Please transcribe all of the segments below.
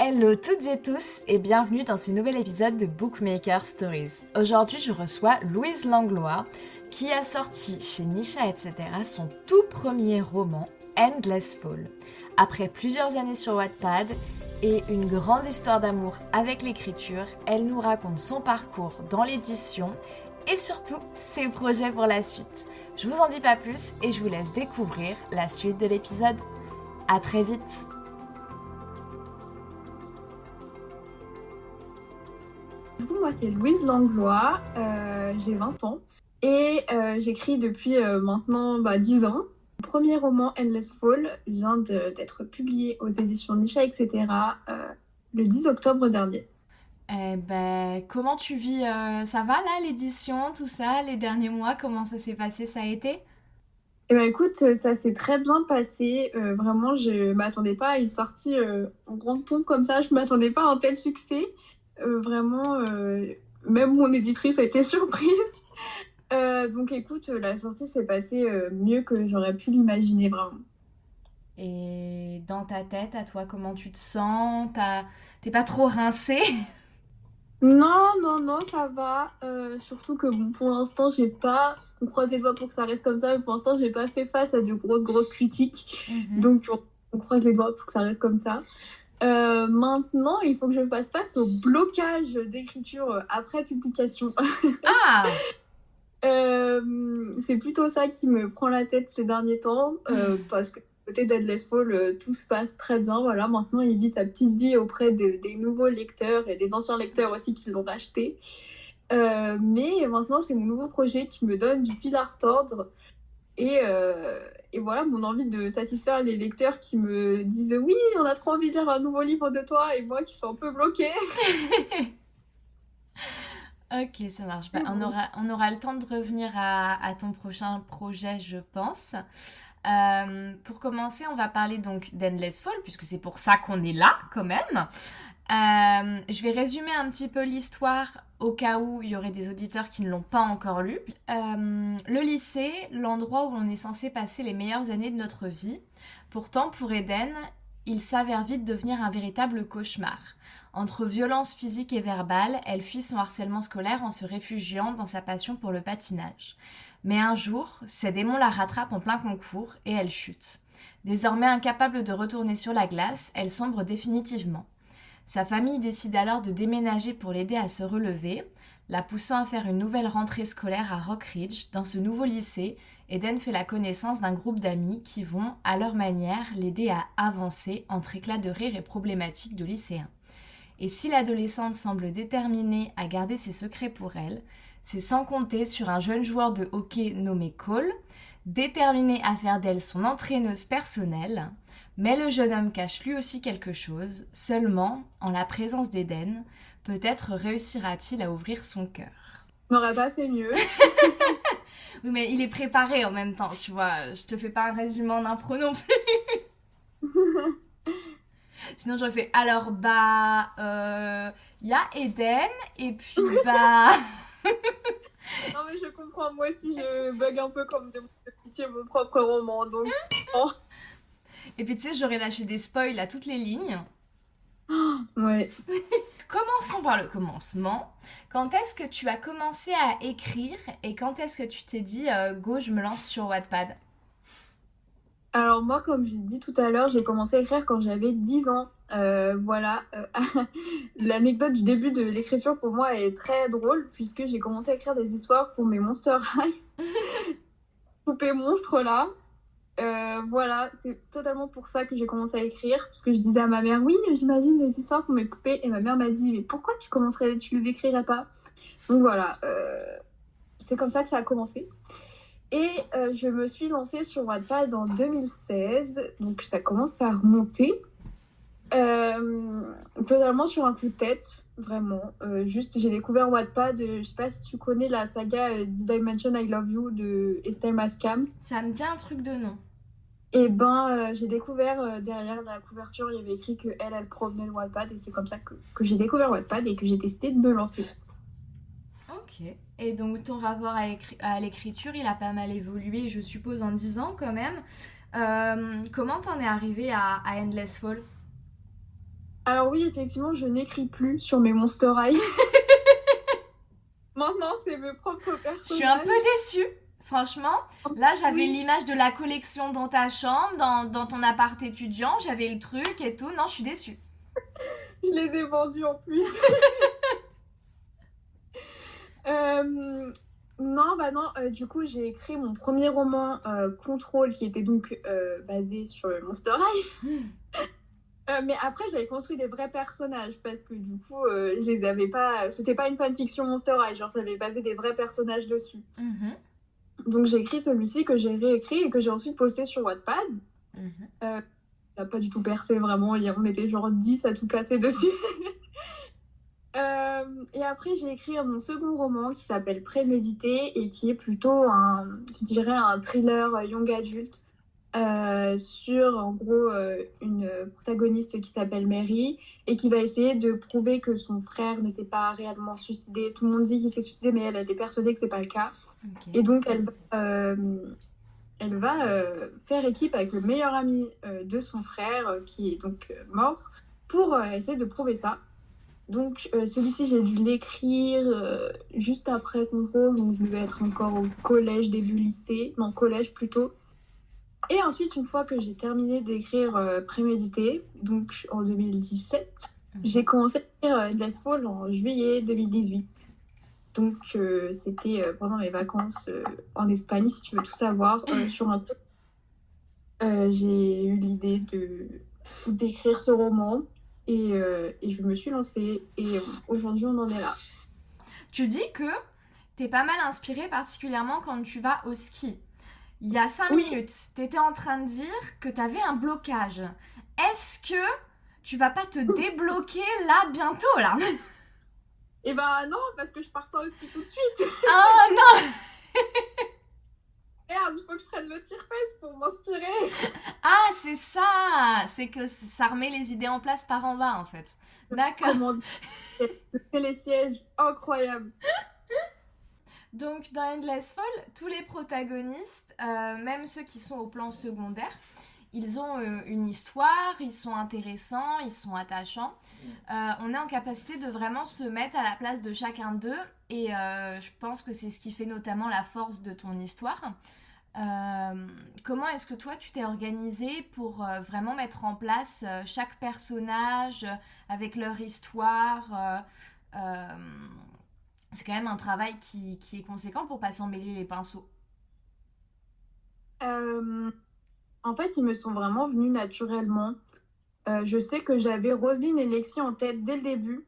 Hello toutes et tous et bienvenue dans ce nouvel épisode de Bookmaker Stories. Aujourd'hui je reçois Louise Langlois qui a sorti chez Nisha etc. son tout premier roman Endless Fall. Après plusieurs années sur Wattpad et une grande histoire d'amour avec l'écriture, elle nous raconte son parcours dans l'édition et surtout ses projets pour la suite. Je vous en dis pas plus et je vous laisse découvrir la suite de l'épisode. À très vite moi, c'est Louise Langlois, euh, j'ai 20 ans et euh, j'écris depuis euh, maintenant bah, 10 ans. Mon premier roman, Endless Fall, vient d'être publié aux éditions Nisha, etc. le 10 octobre dernier. Eh ben, comment tu vis Ça va là, l'édition, tout ça, les derniers mois Comment ça s'est passé Ça a été? Eh ben, écoute, ça s'est très bien passé. vraiment, je m'attendais pas à une sortie en grande pompe comme ça. Je m'attendais pas à un tel succès. Euh, vraiment, euh, même mon éditrice a été surprise. Euh, donc écoute, la sortie s'est passée mieux que j'aurais pu l'imaginer vraiment. Et dans ta tête, à toi, comment tu te sens? T'es pas trop rincée? Non, non, non, ça va. surtout que bon, pour l'instant, j'ai pas. On croise les doigts pour que ça reste comme ça, mais pour l'instant, j'ai pas fait face à de grosses, grosses critiques. Mhm. Donc, on croise les doigts pour que ça reste comme ça. Euh, maintenant, il faut que je fasse face au blocage d'écriture après publication. Ah euh, C'est plutôt ça qui me prend la tête ces derniers temps, euh, parce que côté d'Adless Fall, tout se passe très bien. Voilà, maintenant, il vit sa petite vie auprès des nouveaux lecteurs et des anciens lecteurs aussi qui l'ont racheté. mais maintenant, c'est mon nouveau projet qui me donne du fil à retordre. Et, et voilà, mon envie de satisfaire les lecteurs qui me disent oui, on a trop envie de lire un nouveau livre de toi, et moi qui suis un peu bloquée. ok, ça marche. Bah, on, aura, on aura le temps de revenir à, à ton prochain projet, je pense. Euh, pour commencer, on va parler donc d'Endless Fall, puisque c'est pour ça qu'on est là quand même. Euh, je vais résumer un petit peu l'histoire au cas où il y aurait des auditeurs qui ne l'ont pas encore lu. Euh, le lycée, l'endroit où l'on est censé passer les meilleures années de notre vie. Pourtant, pour Eden, il s'avère vite devenir un véritable cauchemar. Entre violence physique et verbale, elle fuit son harcèlement scolaire en se réfugiant dans sa passion pour le patinage. Mais un jour, ses démons la rattrapent en plein concours et elle chute. Désormais incapable de retourner sur la glace, elle sombre définitivement. Sa famille décide alors de déménager pour l'aider à se relever, la poussant à faire une nouvelle rentrée scolaire à Rock Ridge. Dans ce nouveau lycée, Eden fait la connaissance d'un groupe d'amis qui vont, à leur manière, l'aider à avancer entre éclats de rire et problématiques de lycéens. Et si l'adolescente semble déterminée à garder ses secrets pour elle, c'est sans compter sur un jeune joueur de hockey nommé Cole, déterminé à faire d'elle son entraîneuse personnelle. Mais le jeune homme cache lui aussi quelque chose, seulement, en la présence d'Eden, peut-être réussira-t-il à ouvrir son cœur. N'aurait pas fait mieux. oui, mais il est préparé en même temps, tu vois. Je te fais pas un résumé en impro non plus. Sinon, j'aurais fait alors, bah, il euh, y a Eden, et puis, bah. non, mais je comprends, moi aussi, je bug un peu comme de mon propre roman, donc. Oh. Et puis tu sais, j'aurais lâché des spoils à toutes les lignes. ouais. Commençons par le commencement. Quand est-ce que tu as commencé à écrire et quand est-ce que tu t'es dit euh, go, je me lance sur Wattpad? Alors moi, comme j'ai dit tout à l'heure, j'ai commencé à écrire quand j'avais 10 ans. Euh, voilà. Euh, l'anecdote du début de l'écriture pour moi est très drôle puisque j'ai commencé à écrire des histoires pour mes Monster High. Poupées monstres là. Euh, voilà, c'est totalement pour ça que j'ai commencé à écrire. Parce que je disais à ma mère, oui, j'imagine des histoires pour mes poupées. Et ma mère m'a dit, mais pourquoi tu commencerais, tu les écrirais pas? Donc voilà, euh, c'est comme ça que ça a commencé. Et euh, je me suis lancée sur Wattpad en 2016. Donc ça commence à remonter. totalement sur un coup de tête, vraiment. juste, j'ai découvert Wattpad. je sais pas si tu connais la saga Did I Mention I Love You de Estelle Mascam? Ça me dit un truc de nom. Et ben, euh, j'ai découvert euh, derrière la couverture, il y avait écrit que elle, elle provenait de Wattpad et c'est comme ça que, que j'ai découvert Wattpad et que j'ai décidé de me lancer. Ok. Et donc ton rapport à, l'écriture, il a pas mal évolué, je suppose, en 10 ans quand même. Euh, comment t'en es arrivé à, Endless Fall? Alors oui, effectivement, je n'écris plus sur mes Monster High. Maintenant, c'est mes propres personnages. Je suis un peu déçue. Franchement, là j'avais l'image de la collection dans ta chambre, dans, dans ton appart étudiant, j'avais le truc et tout. Non, je suis déçue. je les ai vendus en plus. Euh, non, bah non, euh, du coup j'ai écrit mon premier roman euh, Contrôle qui était donc basé sur Monster High. mais après j'avais construit des vrais personnages parce que du coup je les avais pas. C'était pas une fanfiction Monster High, genre ça avait basé des vrais personnages dessus. Mhm. Donc j'ai écrit celui-ci que j'ai réécrit et que j'ai ensuite posté sur Wattpad. Mhm. ça n'a pas du tout percé vraiment, on était genre 10 à tout casser dessus. Euh, et après, j'ai écrit mon second roman qui s'appelle Prémédité et qui est plutôt un, je dirais, un thriller young adulte euh, sur, en gros, euh, une protagoniste qui s'appelle Mary et qui va essayer de prouver que son frère ne s'est pas réellement suicidé. Tout le monde dit qu'il s'est suicidé, mais elle, elle est persuadée que c'est pas le cas. Et donc, elle, elle va faire équipe avec le meilleur ami de son frère qui est donc mort pour essayer de prouver ça. Donc euh, celui-ci, j'ai dû l'écrire euh, juste après contrôle, donc je devais être encore au collège, début lycée, non collège plutôt. Et ensuite, une fois que j'ai terminé d'écrire euh, Prémédité, donc en 2017, mhm. j'ai commencé à écrire Endless Fall en juillet 2018. Donc c'était pendant mes vacances en Espagne, si tu veux tout savoir, sur un j'ai eu l'idée de d'écrire ce roman euh, et, je me suis lancée et aujourd'hui on en est là. Tu dis que tu es pas mal inspirée particulièrement quand tu vas au ski. Il y a cinq minutes, tu étais en train de dire que tu avais un blocage. Est-ce que tu vas pas te débloquer là bientôt là? Eh ben non, parce que je pars pas au ski tout de suite. Oh non Merde, il faut que je prenne le tire-fesse pour m'inspirer. Ah, c'est ça C'est que ça remet les idées en place par en bas, en fait. D'accord. C'est les sièges incroyables. Donc, dans Endless Fall, tous les protagonistes, euh, même ceux qui sont au plan secondaire, ils ont euh, une histoire, ils sont intéressants, ils sont attachants. Euh, on est en capacité de vraiment se mettre à la place de chacun d'eux et je pense que c'est ce qui fait notamment la force de ton histoire. Euh, comment est-ce que toi tu t'es organisé pour euh, vraiment mettre en place euh, chaque personnage avec leur histoire C'est quand même un travail qui, qui est conséquent pour pas s'en mêler les pinceaux. En fait, ils me sont vraiment venus naturellement. je sais que j'avais Roselyne et Lexi en tête dès le début.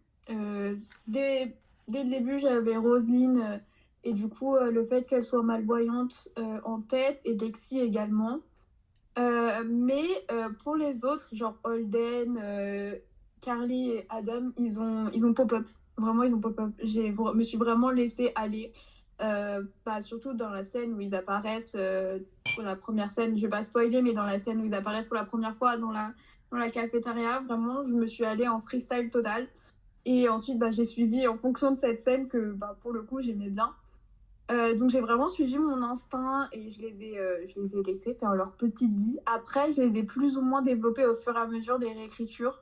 dès, dès, le début, j'avais Roselyne et du coup, euh, le fait qu'elle soit malvoyante euh, en tête et Lexi également. Euh, mais pour les autres, genre Holden, Carly et Adam, ils ont, ils ont pop-up. Vraiment, ils ont pop-up. Je me suis vraiment laissée aller. Pas surtout dans la scène où ils apparaissent pour la première scène, je vais pas spoiler, mais dans la scène où ils apparaissent pour la première fois dans la, dans la cafétéria, vraiment, je me suis allée en freestyle total. Et ensuite, bah, j'ai suivi en fonction de cette scène que bah, pour le coup, j'aimais bien. Euh, donc j'ai vraiment suivi mon instinct et je les, ai, euh, je les ai laissés faire leur petite vie. Après, je les ai plus ou moins développés au fur et à mesure des réécritures.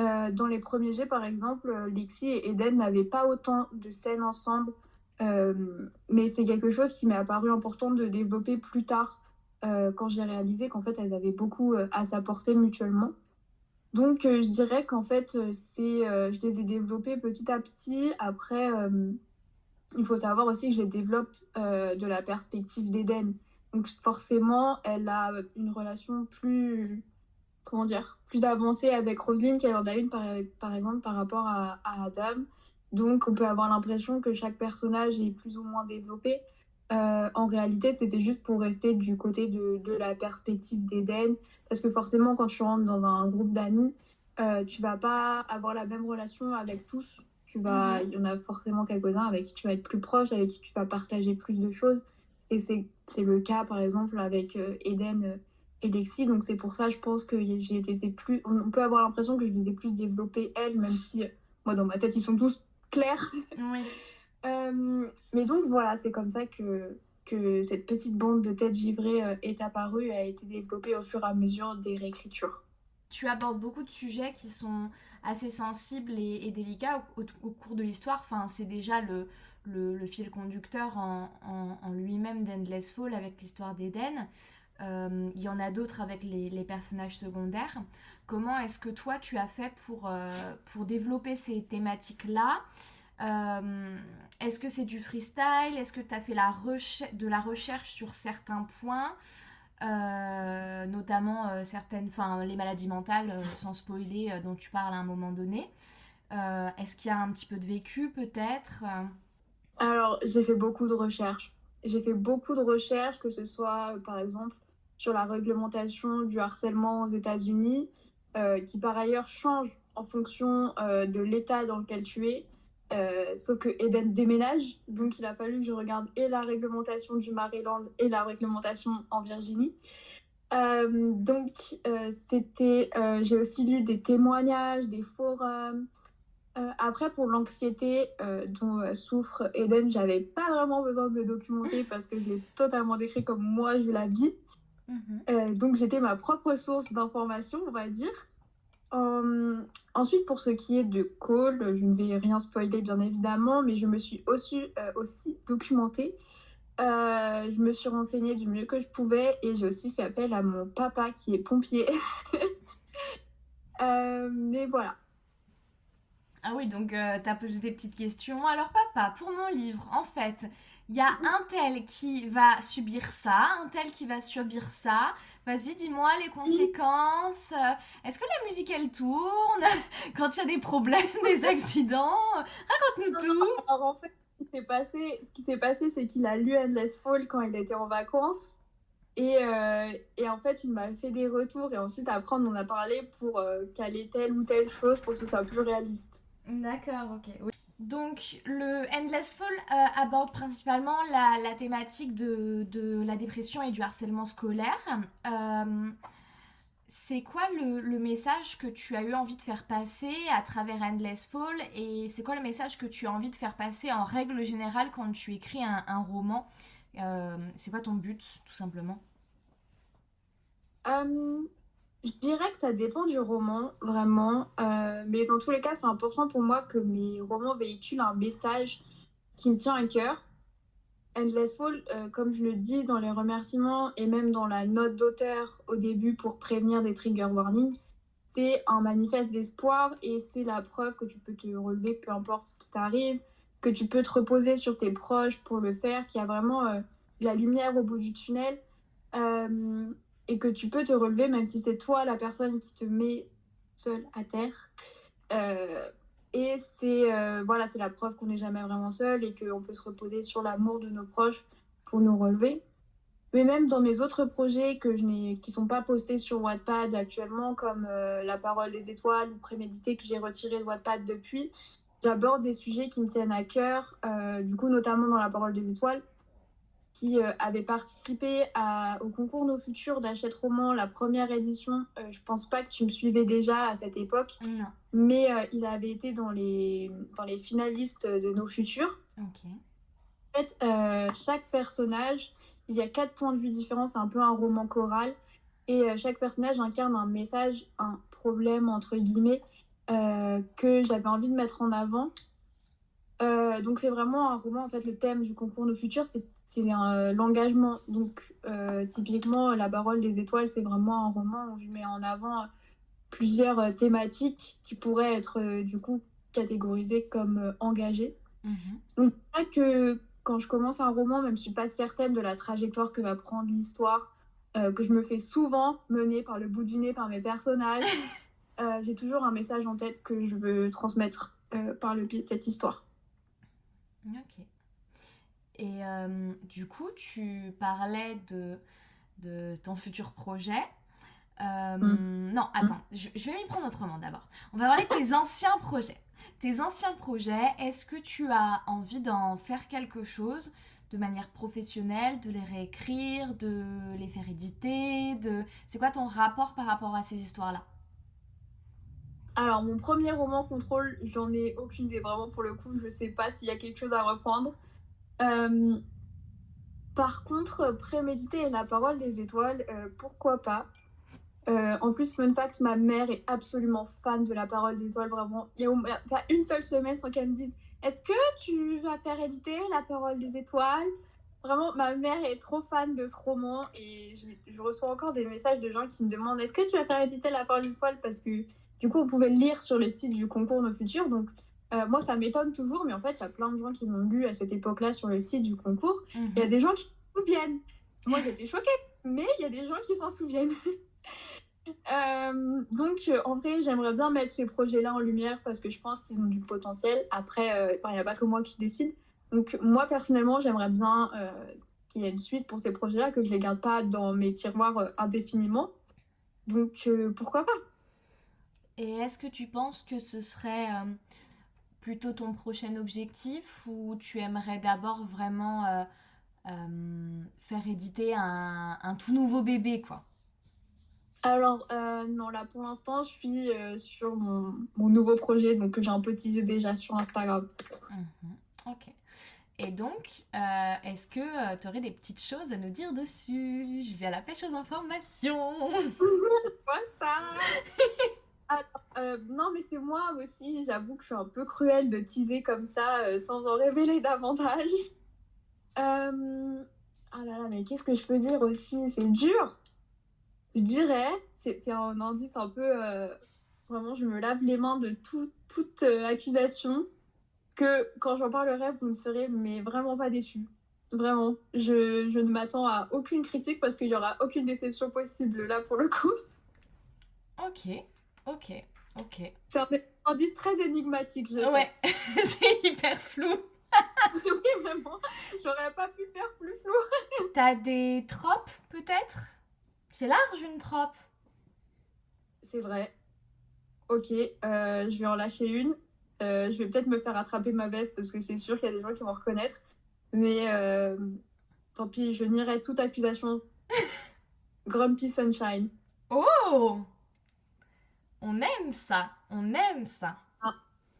Euh, dans les premiers jets, par exemple, Lexi et Eden n'avaient pas autant de scènes ensemble. Mais c'est quelque chose qui m'est apparu important de développer plus tard, quand j'ai réalisé qu'en fait, elles avaient beaucoup à s'apporter mutuellement. Donc je dirais qu'en fait, c'est, je les ai développés petit à petit. Après il faut savoir aussi que je les développe euh, de la perspective d'Eden. Donc forcément, elle a une relation plus, comment dire, plus avancée avec Roselyne qu'elle en a une par, exemple par rapport à, Adam. Donc on peut avoir l'impression que chaque personnage est plus ou moins développé. Euh, en réalité, c'était juste pour rester du côté de, de la perspective d'Eden. Parce que forcément, quand tu rentres dans un groupe d'amis, euh, tu vas pas avoir la même relation avec tous tu vas, mhm. il y en a forcément quelques-uns avec qui tu vas être plus proche, avec qui tu vas partager plus de choses. Et c'est le cas, par exemple, avec euh, Eden euh, et Lexi. Donc, c'est pour ça, je pense que j'ai plus. On peut avoir l'impression que je les ai plus développées, elles, même si, moi, dans ma tête, ils sont tous clairs. Oui. mais donc, voilà, c'est comme ça que, que cette petite bande de têtes givrées est apparue et a été développée au fur et à mesure des réécritures. tu abordes beaucoup de sujets qui sont assez sensibles et, délicats au, cours de l'histoire. Enfin, c'est déjà le, le, fil conducteur en, en, lui-même d'Endless Fall avec l'histoire d'Eden. Euh, il y en a d'autres avec les, les, personnages secondaires. Comment est-ce que toi tu as fait pour, euh, pour développer ces thématiques-là euh, Est-ce que c'est du freestyle? Est-ce que tu as fait la de la recherche sur certains points? Notamment certaines, enfin les maladies mentales, sans spoiler, dont tu parles à un moment donné. Est-ce qu'il y a un petit peu de vécu peut-être? Alors j'ai fait beaucoup de recherches. J'ai fait beaucoup de recherches, que ce soit par exemple sur la réglementation du harcèlement aux États-Unis, euh, qui par ailleurs change en fonction euh, de l'état dans lequel tu es. Euh, sauf que Eden déménage, donc il a fallu que je regarde et la réglementation du Maryland et la réglementation en Virginie. donc c'était, j'ai aussi lu des témoignages, des forums. après pour l'anxiété dont souffre Eden, j'avais pas vraiment besoin de me documenter parce que je l'ai totalement décrit comme moi je la vis. Mhm. Euh, donc j'étais ma propre source d'information, on va dire. Euh, ensuite, pour ce qui est de Cole, je ne vais rien spoiler bien évidemment, mais je me suis aussi, euh, aussi documentée. je me suis renseignée du mieux que je pouvais et j'ai aussi fait appel à mon papa qui est pompier. mais voilà. Ah oui, donc tu as posé des petites questions. Alors papa, pour mon livre, en fait, il y a un tel qui va subir ça, un tel qui va subir ça. Vas-y, dis-moi les conséquences. Est-ce que la musique elle tourne quand il y a des problèmes, des accidents? Raconte-nous tout. Alors en fait, ce qui s'est passé, ce qui s'est passé, c'est qu'il a lu Endless Fall quand il était en vacances. Et, euh, et en fait, il m'a fait des retours. Et ensuite, après, on en a parlé pour euh, caler telle ou telle chose pour que ce soit plus réaliste. D'accord, ok. Oui. Donc, le Endless Fall euh, aborde principalement la, thématique de, la dépression et du harcèlement scolaire. Euh, c'est quoi le, message que tu as eu envie de faire passer à travers Endless Fall et c'est quoi le message que tu as envie de faire passer en règle générale quand tu écris un, roman? Euh, C'est quoi ton but, tout simplement? Je dirais que ça dépend du roman, vraiment. Euh, mais dans tous les cas, c'est important pour moi que mes romans véhiculent un message qui me tient à cœur. Endless Fall, euh, comme je le dis dans les remerciements et même dans la note d'auteur au début pour prévenir des trigger warnings, c'est un manifeste d'espoir et c'est la preuve que tu peux te relever peu importe ce qui t'arrive, que tu peux te reposer sur tes proches pour le faire, qu'il y a vraiment euh, la lumière au bout du tunnel et que tu peux te relever même si c'est toi la personne qui te met seule à terre. Euh, et c'est euh, voilà, c'est la preuve qu'on n'est jamais vraiment seul et qu'on peut se reposer sur l'amour de nos proches pour nous relever. Mais même dans mes autres projets que je n'ai, qui sont pas postés sur Wattpad actuellement, comme euh, La parole des étoiles ou Prémédité que j'ai retiré de Wattpad depuis, j'aborde des sujets qui me tiennent à cœur, du coup notamment dans La parole des étoiles, qui euh, avait participé à, au concours Nos Futurs d'Achète Roman, la première édition. Euh, je pense pas que tu me suivais déjà à cette époque, mais euh, il avait été dans les, dans les finalistes de Nos Futurs. En fait, chaque personnage, il y a quatre points de vue différents, c'est un peu un roman choral, et chaque personnage incarne un message, un problème, entre guillemets, que j'avais envie de mettre en avant. donc c'est vraiment un roman, en fait, le thème du concours Nos Futurs, c'est c'est euh, l'engagement. Donc, euh, typiquement, La parole des étoiles, c'est vraiment un roman où je mets en avant plusieurs euh, thématiques qui pourraient être du coup catégorisées comme engagées. Mhm. Donc, c'est vrai que quand je commence un roman, même je ne suis pas certaine de la trajectoire que va prendre l'histoire, que je me fais souvent mener par le bout du nez par mes personnages, j'ai toujours un message en tête que je veux transmettre par le biais de cette histoire. Ok. Et euh, du coup, tu parlais de, de ton futur projet. Euh, mm. Non, attends, je, vais m'y prendre autrement d'abord. On va parler de tes anciens projets. Tes anciens projets, est-ce que tu as envie d'en faire quelque chose de manière professionnelle, de les réécrire, de les faire éditer de... C'est quoi ton rapport par rapport à ces histoires-là? Alors, mon premier roman Contrôle, j'en ai aucune idée. Vraiment, pour le coup, je sais pas s'il y a quelque chose à reprendre. Euh, par contre, préméditer la parole des étoiles, euh, pourquoi pas? En plus, fun fact, ma mère est absolument fan de la parole des étoiles. Vraiment, il n'y a pas une seule semaine sans qu'elle me dise Est-ce que tu vas faire éditer la parole des étoiles? Vraiment, ma mère est trop fan de ce roman et je, reçois encore des messages de gens qui me demandent Est-ce que tu vas faire éditer la parole des étoiles? Parce que du coup, on pouvait le lire sur le site du concours Nos Futurs. Donc, euh, moi, ça m'étonne toujours, mais en fait, il y a plein de gens qui l'ont lu à cette époque-là sur le site du concours. Il y a mhm. des gens qui s'en souviennent. Moi, j'étais choquée, mais il y a des gens qui s'en souviennent. Euh, donc, en vrai, j'aimerais bien mettre ces projets-là en lumière parce que je pense qu'ils ont du potentiel. Après, euh, il n'y a pas que moi qui décide. Donc, moi, personnellement, j'aimerais bien qu'il y ait une suite pour ces projets-là, que je ne les garde pas dans mes tiroirs indéfiniment. Donc, pourquoi pas? Et est-ce que tu penses que ce serait plutôt ton prochain objectif ou tu aimerais d'abord vraiment euh, euh, faire éditer un, tout nouveau bébé quoi? Alors euh, non là pour l'instant je suis sur mon, nouveau projet donc que j'ai un peu teasé déjà sur Instagram. Mhm. ok. Et donc, est-ce que tu aurais des petites choses à nous dire dessus? Je vais à la pêche aux informations. Ça euh, non, mais c'est moi aussi. J'avoue que je suis un peu cruelle de teaser comme ça euh, sans en révéler davantage. Euh... Ah là là, mais qu'est-ce que je peux dire aussi? C'est dur. Je dirais, c'est un indice un peu. Vraiment, je me lave les mains de toute accusation. Que quand j'en parlerai, vous ne serez mais vraiment pas déçus. Vraiment. Je, je ne m'attends à aucune critique parce qu'il n'y aura aucune déception possible là pour le coup. Ok, Ok, ok. C'est un indice très énigmatique, je Ouais, c'est hyper flou. oui, vraiment. J'aurais pas pu faire plus flou. T'as des tropes, peut-être? C'est large, une trope. C'est vrai. Ok, euh, je vais en lâcher une. Euh, je vais peut-être me faire attraper ma veste parce que c'est sûr qu'il y a des gens qui vont reconnaître. Mais euh, tant pis, je nierai toute accusation. Grumpy Sunshine. Oh on aime ça, on aime ça. Ah,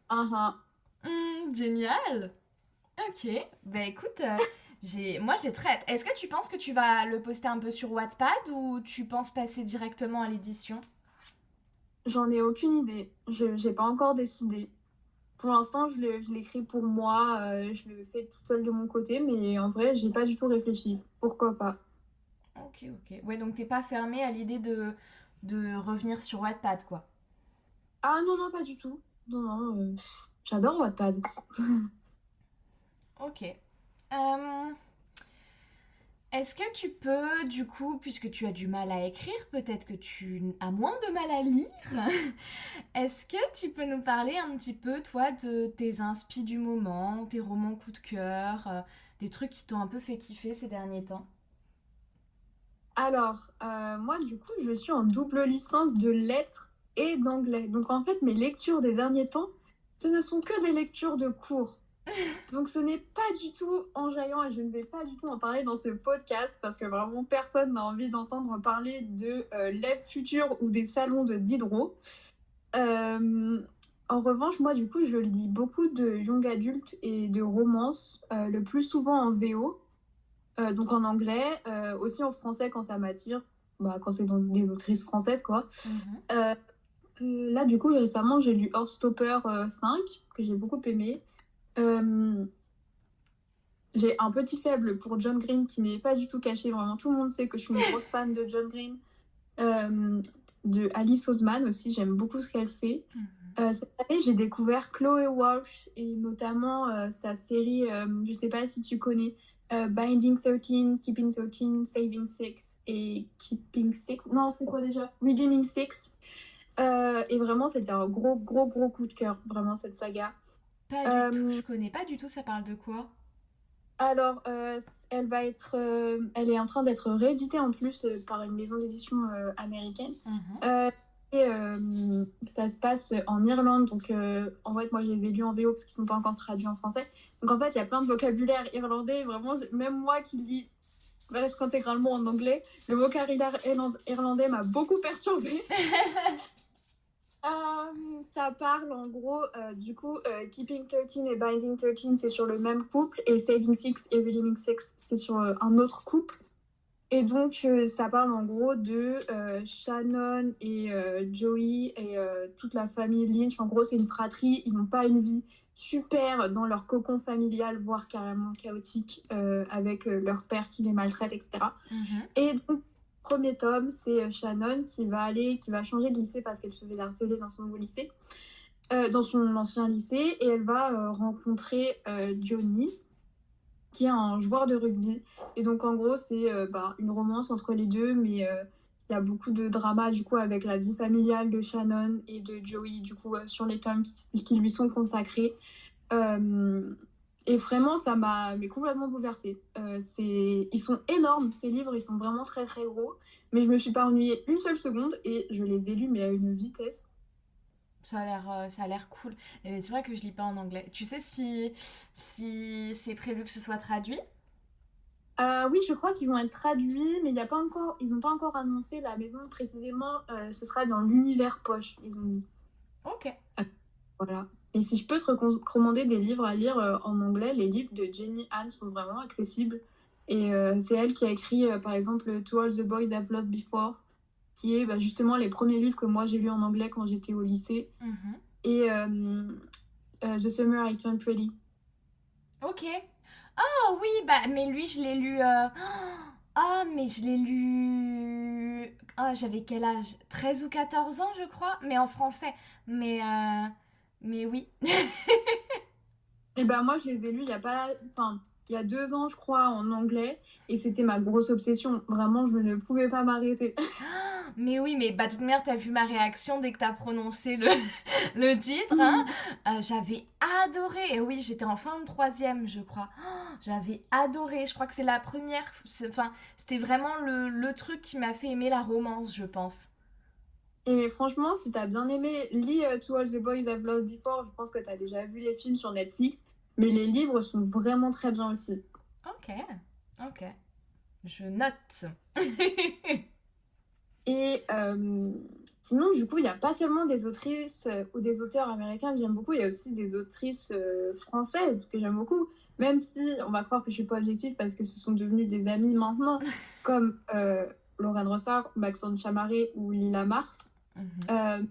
ah, ah. Hmm, génial. Ok, bah écoute, euh, j'ai, moi j'ai très hâte. Est-ce que tu penses que tu vas le poster un peu sur Wattpad ou tu penses passer directement à l'édition? J'en ai aucune idée. Je n'ai pas encore décidé. Pour l'instant, je l'écris pour moi. Euh, je le fais toute seule de mon côté, mais en vrai, j'ai pas du tout réfléchi. Pourquoi pas? Ok, ok. Ouais, donc t'es pas fermé à l'idée de, de revenir sur Wattpad, quoi. Ah non, non, pas du tout. Non, non, euh, j'adore Wattpad. ok. Euh, est-ce que tu peux, du coup, puisque tu as du mal à écrire, peut-être que tu as moins de mal à lire, est-ce que tu peux nous parler un petit peu, toi, de tes inspi du moment, tes romans coup de cœur, euh, des trucs qui t'ont un peu fait kiffer ces derniers temps? Alors, moi, du coup, je suis en double licence de lettres et d'anglais. Donc en fait, mes lectures des derniers temps, ce ne sont que des lectures de cours. Donc ce n'est pas du tout enjaillant et je ne vais pas du tout en parler dans ce podcast parce que vraiment personne n'a envie d'entendre parler de euh, l'EF futur ou des salons de Diderot. Euh, en revanche, moi du coup, je lis beaucoup de young adultes et de romances, euh, le plus souvent en VO, donc en anglais, aussi en français quand ça m'attire, bah, quand c'est des autrices françaises quoi. Mhm. Euh, là, du coup, récemment, j'ai lu Stopper 5, euh, que j'ai beaucoup aimé. Euh, j'ai un petit faible pour John Green qui n'est pas du tout caché. Vraiment, tout le monde sait que je suis une grosse fan de John Green. de Alice Oseman aussi, j'aime beaucoup ce qu'elle fait. Mhm. cette année, j'ai découvert Chloé Walsh et notamment sa série, je sais pas si tu connais, Binding 13, Keeping 13, Saving 6 et Keeping 6. Non, c'est quoi déjà? Redeeming 6. Euh, et vraiment, c'était un gros, gros, gros coup de cœur, vraiment, cette saga. Pas du tout, euh, je connais pas du tout, ça parle de quoi? Alors, euh, elle va être. elle est en train d'être rééditée en plus par une maison d'édition américaine. Mhm. et ça se passe en Irlande, donc en fait, moi je les ai lus en VO parce qu'ils sont pas encore traduits en français. Donc en fait, il y a plein de vocabulaire irlandais, vraiment, même moi qui lis presque intégralement en anglais, le vocabulaire irlandais m'a beaucoup perturbée. Euh, ça parle en gros, euh, du coup, euh, Keeping 13 et Binding 13, c'est sur le même couple, et Saving Six et Redeeming Six, c'est sur un autre couple. Et donc, ça parle en gros de Shannon et Joey et toute la famille Lynch. En gros, c'est une fratrie. Ils n'ont pas une vie super dans leur cocon familial, voire carrément chaotique, avec leur père qui les maltraite, etc. Mhm. Et donc, premier tome, c'est Shannon qui va aller, qui va changer de lycée parce qu'elle se fait harceler dans son nouveau lycée, dans son ancien lycée, et elle va rencontrer Johnny qui est un joueur de rugby. Et donc, en gros, c'est euh, bah, une romance entre les deux, mais euh, il y a beaucoup de drama, du coup, avec la vie familiale de Shannon et de Joey, du coup, euh, sur les tomes qui, lui sont consacrés. Et vraiment, ça m'a complètement bouleversée. c'est ils sont énormes, ces livres, ils sont vraiment très, très gros. Mais je me suis pas ennuyée une seule seconde et je les ai lus, mais à une vitesse. Ça a l'air, euh, ça a l'air cool. Mais c'est vrai que je lis pas en anglais. Tu sais si, si c'est prévu que ce soit traduit? Euh, Oui, je crois qu'ils vont être traduits, mais y a pas encore, ils n'ont pas encore annoncé la maison précisément. Euh, ce sera dans l'univers poche, ils ont dit. Ok. voilà. Et si je peux te recommander des livres à lire en anglais, les livres de Jenny Han sont vraiment accessibles. Et c'est elle qui a écrit, par exemple, To All the Boys I've Loved Before qui est bah, justement les premiers livres que moi j'ai lus en anglais quand j'étais au lycée. Mhm. Et euh, euh, The Summer I Turned Pretty. Ok. Oh oui, bah, mais lui, je l'ai lu. Euh... Oh, mais je l'ai lu. Oh, j'avais quel âge? 13 ou 14 ans, je crois, mais en français. Mais, euh... mais oui. Et ben moi, je les ai lus il y a pas. Enfin, il y a deux ans, je crois, en anglais. Et c'était ma grosse obsession. Vraiment, je ne pouvais pas m'arrêter. Mais oui, mais bah, toute manière, t'as vu ma réaction dès que t'as prononcé le, le titre. Hein euh, j'avais adoré. Et oui, j'étais en fin de troisième, je crois. j'avais adoré. Je crois que c'est la première. Enfin, c'était vraiment le, le truc qui m'a fait aimer la romance, je pense. Et mais franchement, si t'as bien aimé, lis uh, To All the Boys I've Loved Before. Je pense que t'as déjà vu les films sur Netflix. Mais les livres sont vraiment très bien aussi. Ok, ok. Je note. Et euh, sinon, du coup, il n'y a pas seulement des autrices euh, ou des auteurs américains que j'aime beaucoup, il y a aussi des autrices euh, françaises que j'aime beaucoup. Même si on va croire que je suis pas objective parce que ce sont devenus des amis maintenant, comme Lorraine Rossard, Maxence Chamaré ou Lila Mars. Mhm.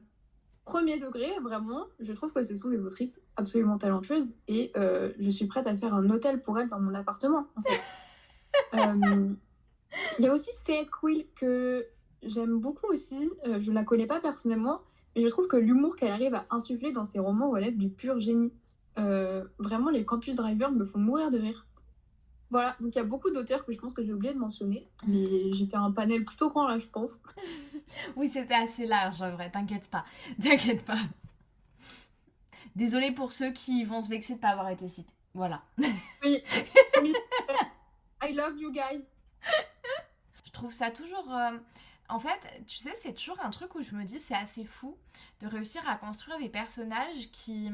premier degré, vraiment, je trouve que ce sont des autrices absolument talentueuses et je suis prête à faire un hôtel pour elles dans mon appartement. En fait. Il y a aussi C.S. Quill que j'aime beaucoup aussi. Euh, je ne la connais pas personnellement, mais je trouve que l'humour qu'elle arrive à insuffler dans ses romans relève du pur génie. Euh, vraiment, les Campus Drivers me font mourir de rire. Voilà, donc il y a beaucoup d'auteurs que je pense que j'ai oublié de mentionner, mais j'ai fait un panel plutôt grand là, je pense. oui, c'était assez large en vrai, t'inquiète pas, t'inquiète pas. Désolée pour ceux qui vont se vexer de pas avoir été cités. Voilà. oui, I love you guys. Je trouve ça toujours. Euh, en fait, tu sais, c'est toujours un truc où je me dis c'est assez fou de réussir à construire des personnages qui,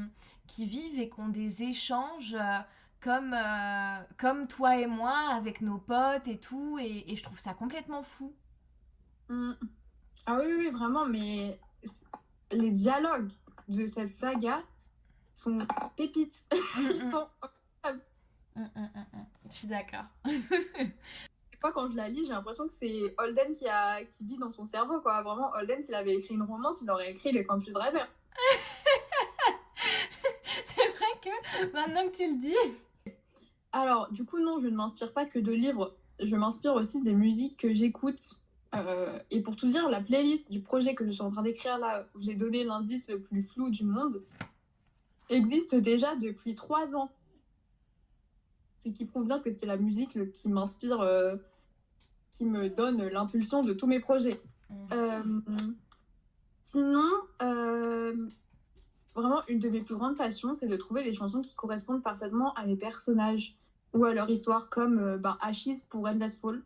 qui vivent et qui ont des échanges euh, comme, euh, comme toi et moi avec nos potes et tout. Et, je trouve ça complètement fou. Mm. Ah oui, oui, vraiment, mais les dialogues de cette saga sont pépites. Mm, Ils mm. sont... Je suis d'accord. quand je la lis, j'ai l'impression que c'est Holden qui, a, qui vit dans son cerveau. Quoi. Vraiment, Holden, s'il avait écrit une romance, il aurait écrit Les Campus Rêveurs. c'est vrai que maintenant que tu le dis. Alors, du coup, non, je ne m'inspire pas que de livres. Je m'inspire aussi des musiques que j'écoute. Euh, et pour tout dire, la playlist du projet que je suis en train d'écrire là, où j'ai donné l'indice le plus flou du monde, existe déjà depuis trois ans. Ce qui prouve bien que c'est la musique qui m'inspire euh, qui me donne l'impulsion de tous mes projets. Mm. Euh, sinon, vraiment, une de mes plus grandes passions, c'est de trouver des chansons qui correspondent parfaitement à mes personnages ou à leur histoire, comme bah, pour Endless Fall,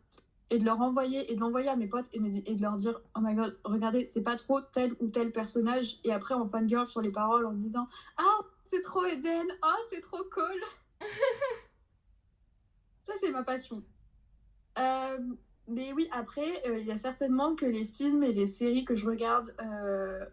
et de leur envoyer et de l'envoyer à mes potes et, me, et de leur dire Oh my god, regardez, c'est pas trop tel ou tel personnage, et après on fangirl sur les paroles en se disant Ah, c'est trop Eden, oh, c'est trop cool. Ça, c'est ma passion. Euh, mais oui, après, euh, il y a certainement que les films et les séries que je regarde, euh,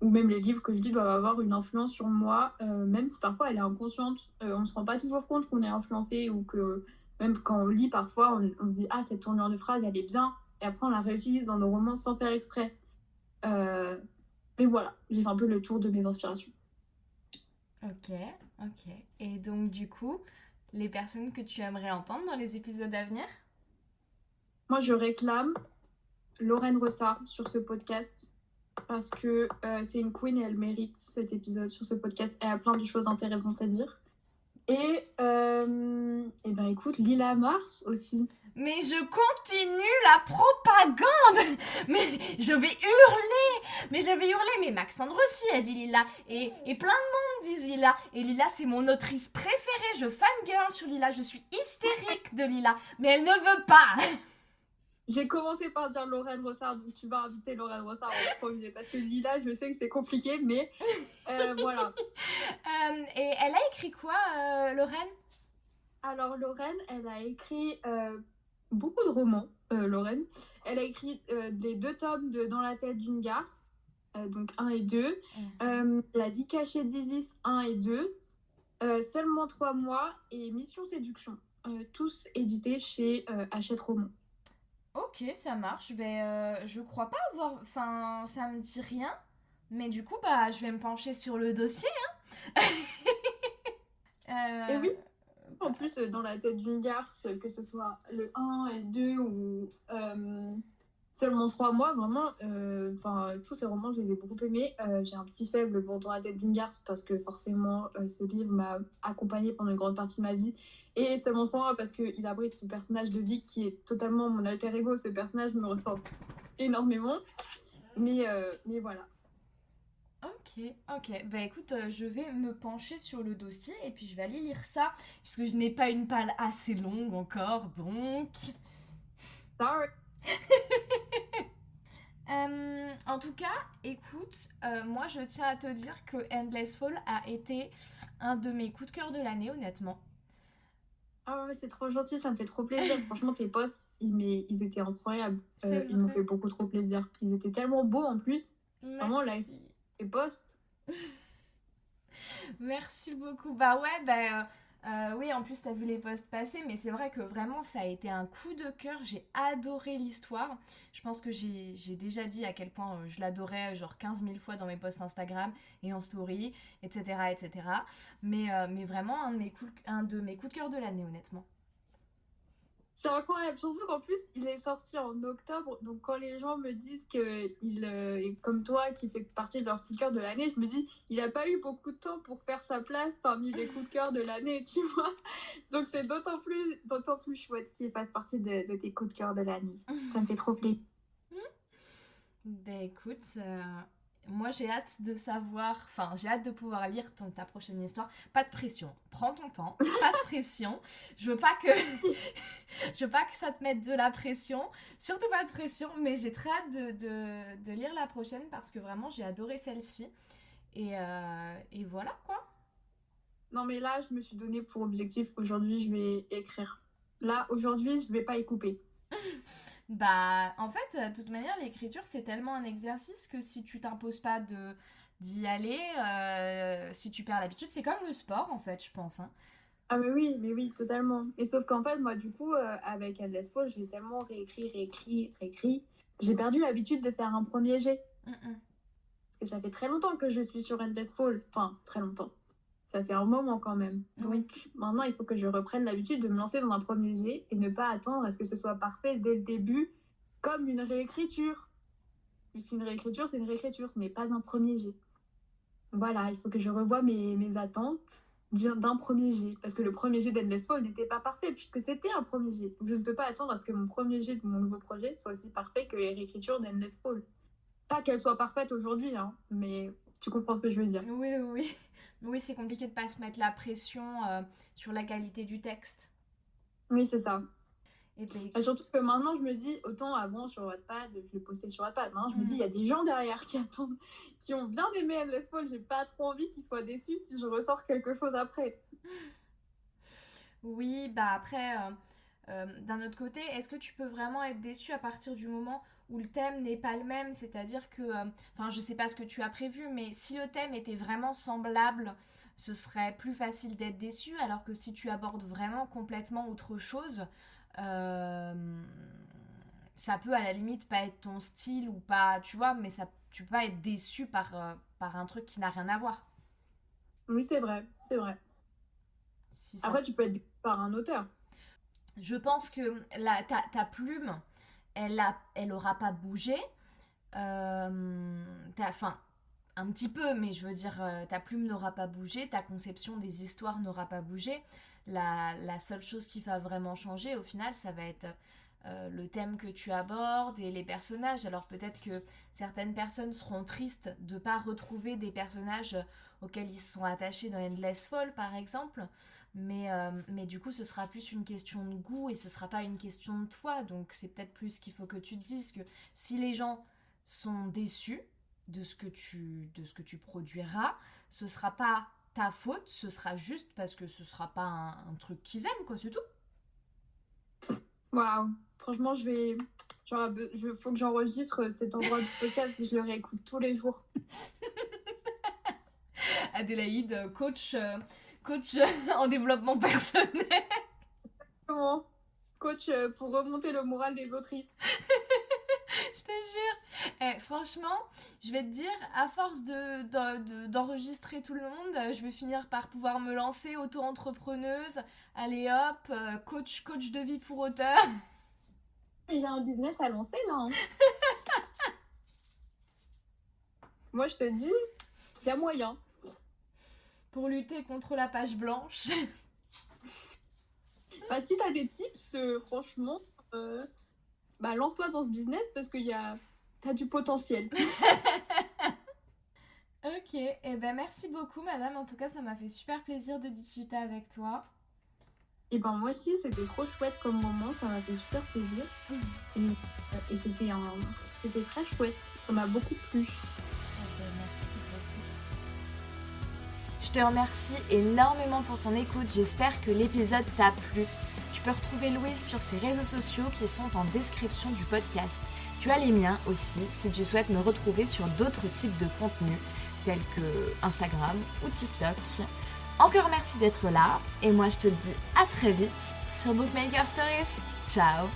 ou même les livres que je lis, doivent avoir une influence sur moi, même si parfois elle est inconsciente. on ne se rend pas toujours compte qu'on est influencé ou que Même quand on lit, parfois, on, se dit Ah, cette tournure de phrase, elle est bien. Et après, on la réutilise dans nos romans sans faire exprès. Euh, et voilà, j'ai fait un peu le tour de mes inspirations. Ok, ok. Et donc, du coup, les personnes que tu aimerais entendre dans les épisodes à venir? Moi, je réclame Lorraine Rossard sur ce podcast parce que euh, c'est une queen et elle mérite cet épisode sur ce podcast. Elle a plein de choses intéressantes à dire. Et, euh, et ben écoute, Lila Mars aussi. Mais je continue la propagande Mais je vais hurler Mais je vais hurler Mais Maxandre aussi a dit Lila. Et, et plein de monde disent Lila. Et Lila, c'est mon autrice préférée. Je fangirl sur Lila. Je suis hystérique de Lila. Mais elle ne veut pas J'ai commencé par dire Lorraine Rossard, donc tu vas inviter Lorraine Rossard en premier. Parce que Lila, je sais que c'est compliqué, mais euh, voilà. Euh, et elle a écrit quoi, euh, Lorraine? Alors, Lorraine, elle a écrit beaucoup de romans, Lorraine. Elle a écrit les deux tomes de Dans la tête d'une garce, donc 1 et 2. Mhm. la dit cachée d'Isis 1 et 2. Seulement 3 mois et Mission Séduction. tous édités chez Hachette Roman. Ok, ça marche. Ben, euh, je crois pas avoir. Enfin, ça me dit rien. Mais du coup, bah, je vais me pencher sur le dossier. Hein. euh... Et oui. En plus, dans la tête d'une garce, que ce soit le 1 et le 2 ou euh, seulement 3 mois, vraiment, euh, enfin, tous ces romans, je les ai beaucoup aimés. J'ai un petit faible pour Dans la tête d'une garce parce que forcément, ce livre m'a accompagné pendant une grande partie de ma vie. Et seulement 3 mois parce qu'il abrite ce personnage de Vic qui est totalement mon alter ego. Ce personnage me ressemble énormément. Mais, euh, mais voilà. Ok, ok. Bah écoute, euh, je vais me pencher sur le dossier et puis je vais aller lire ça, puisque je n'ai pas une palle assez longue encore, donc... Sorry. Euh, en tout cas, écoute, moi je tiens à te dire que Endless Fall a été un de mes coups de cœur de l'année, honnêtement. Ah ouais, c'est trop gentil, ça me fait trop plaisir. Franchement, tes posts, ils, ils étaient incroyables. Euh, ils m'ont fait beaucoup trop plaisir. Ils étaient tellement beaux en plus. Vraiment, là, tes posts. Merci beaucoup. Bah ouais, bah, euh, euh, oui, en plus, tu as vu les posts passer, mais c'est vrai que vraiment, ça a été un coup de cœur. J'ai adoré l'histoire. Je pense que j'ai déjà dit à quel point euh, je l'adorais, genre 15 000 fois dans mes posts Instagram et en story, etc. etc. Mais, mais vraiment, un de, mes coups, un de mes coups de cœur de l'année, honnêtement. C'est incroyable, surtout qu'en plus il est sorti en octobre, donc quand les gens me disent qu'il euh, est comme toi, qui fait partie de leur coup de cœur de l'année, je me dis il n'a pas eu beaucoup de temps pour faire sa place parmi les coups de cœur de l'année, tu vois. Donc c'est d'autant plus, d'autant plus chouette qu'il fasse partie de, tes coups de cœur de l'année. Ça me fait trop plaisir. Ben écoute, moi, j'ai hâte de savoir, enfin, j'ai hâte de pouvoir lire ton, ta prochaine histoire. Pas de pression, prends ton temps, pas de pression. Je veux pas que, je veux pas que ça te mette de la pression, surtout pas de pression, mais j'ai très hâte de, de, de, lire la prochaine parce que vraiment, j'ai adoré celle-ci. Et, euh, et voilà quoi. Non, mais là, je me suis donné pour objectif aujourd'hui, je vais écrire. Là, aujourd'hui, je vais pas y couper. Bah, en fait, de toute manière, l'écriture, c'est tellement un exercice que si tu t'imposes pas de d'y aller, euh, si tu perds l'habitude, c'est comme le sport, en fait, je pense. Hein. Ah, mais oui, mais oui, totalement. Et sauf qu'en fait, moi, du coup, euh, avec Endless Fall, j'ai tellement réécrit, réécrit, réécrit, j'ai perdu l'habitude de faire un premier jet. Parce que ça fait très longtemps que je suis sur Endless Fall. Enfin, très longtemps ça fait un moment quand même. Donc maintenant, il faut que je reprenne l'habitude de me lancer dans un premier jet et ne pas attendre à ce que ce soit parfait dès le début, comme une réécriture. Puisqu'une réécriture, c'est une réécriture, ce n'est pas un premier jet. Voilà, il faut que je revoie mes, mes attentes d'un premier jet. Parce que le premier jet d'Endless Fall n'était pas parfait, puisque c'était un premier jet. je ne peux pas attendre à ce que mon premier jet de mon nouveau projet soit aussi parfait que les réécritures d'Endless Fall. Pas qu'elle soit parfaite aujourd'hui, hein, mais tu comprends ce que je veux dire. Oui, oui. Oui, c'est compliqué de pas se mettre la pression euh, sur la qualité du texte. Oui, c'est ça. Et, surtout que maintenant, je me dis, autant avant sur Wattpad, je le postais sur Wattpad. Maintenant, je me dis, il y a des gens derrière qui attendent, qui ont bien aimé Endless Fall. J'ai pas trop envie qu'ils soient déçus si je ressors quelque chose après. Oui, bah après, euh, euh, d'un autre côté, est-ce que tu peux vraiment être déçu à partir du moment où le thème n'est pas le même, c'est-à-dire que, euh, enfin, je sais pas ce que tu as prévu, mais si le thème était vraiment semblable, ce serait plus facile d'être déçu, alors que si tu abordes vraiment complètement autre chose, euh, ça peut à la limite pas être ton style ou pas, tu vois, mais ça, tu peux pas être déçu par, euh, par un truc qui n'a rien à voir. Oui, c'est vrai, c'est vrai. Après, tu peux être déçu par un auteur. Je pense que la, ta, ta plume, elle, a, elle aura pas bougé. Euh, enfin, un petit peu, mais je veux dire, euh, ta plume n'aura pas bougé, ta conception des histoires n'aura pas bougé. La, la, seule chose qui va vraiment changer, au final, ça va être euh, le thème que tu abordes et les personnages. Alors peut-être que certaines personnes seront tristes de ne pas retrouver des personnages auxquels ils se sont attachés dans Endless Fall par exemple, mais, euh, mais du coup ce sera plus une question de goût et ce sera pas une question de toi, donc c'est peut-être plus qu'il faut que tu te dises que si les gens sont déçus de ce que tu, de ce que tu produiras, ce sera pas ta faute, ce sera juste parce que ce sera pas un, un truc qu'ils aiment, quoi, c'est tout. Waouh Franchement, je vais. Genre, il faut que j'enregistre cet endroit de podcast et je le réécoute tous les jours. Adélaïde, coach, euh, coach en développement personnel. Comment Coach euh, pour remonter le moral des autrices. je te jure. Eh, franchement, je vais te dire, à force de, d'enregistrer tout le monde, je vais finir par pouvoir me lancer auto-entrepreneuse. Allez hop, euh, coach, coach de vie pour auteur. Il a un business à lancer là. Hein. Moi, je te dis, il y a moyen. Pour lutter contre la page blanche. bah, si t'as des tips, euh, franchement, euh, bah, lance-toi dans ce business parce que y a... t'as du potentiel. ok, et eh ben merci beaucoup, madame. En tout cas, ça m'a fait super plaisir de discuter avec toi. Et ben moi aussi, c'était trop chouette comme moment, ça m'a fait super plaisir. Et, et c'était un... c'était très chouette, ça m'a beaucoup plu. Je te remercie énormément pour ton écoute, j'espère que l'épisode t'a plu. Tu peux retrouver Louise sur ses réseaux sociaux qui sont en description du podcast. Tu as les miens aussi si tu souhaites me retrouver sur d'autres types de contenus tels que Instagram ou TikTok. Encore merci d'être là et moi je te dis à très vite sur Bookmaker Stories. Ciao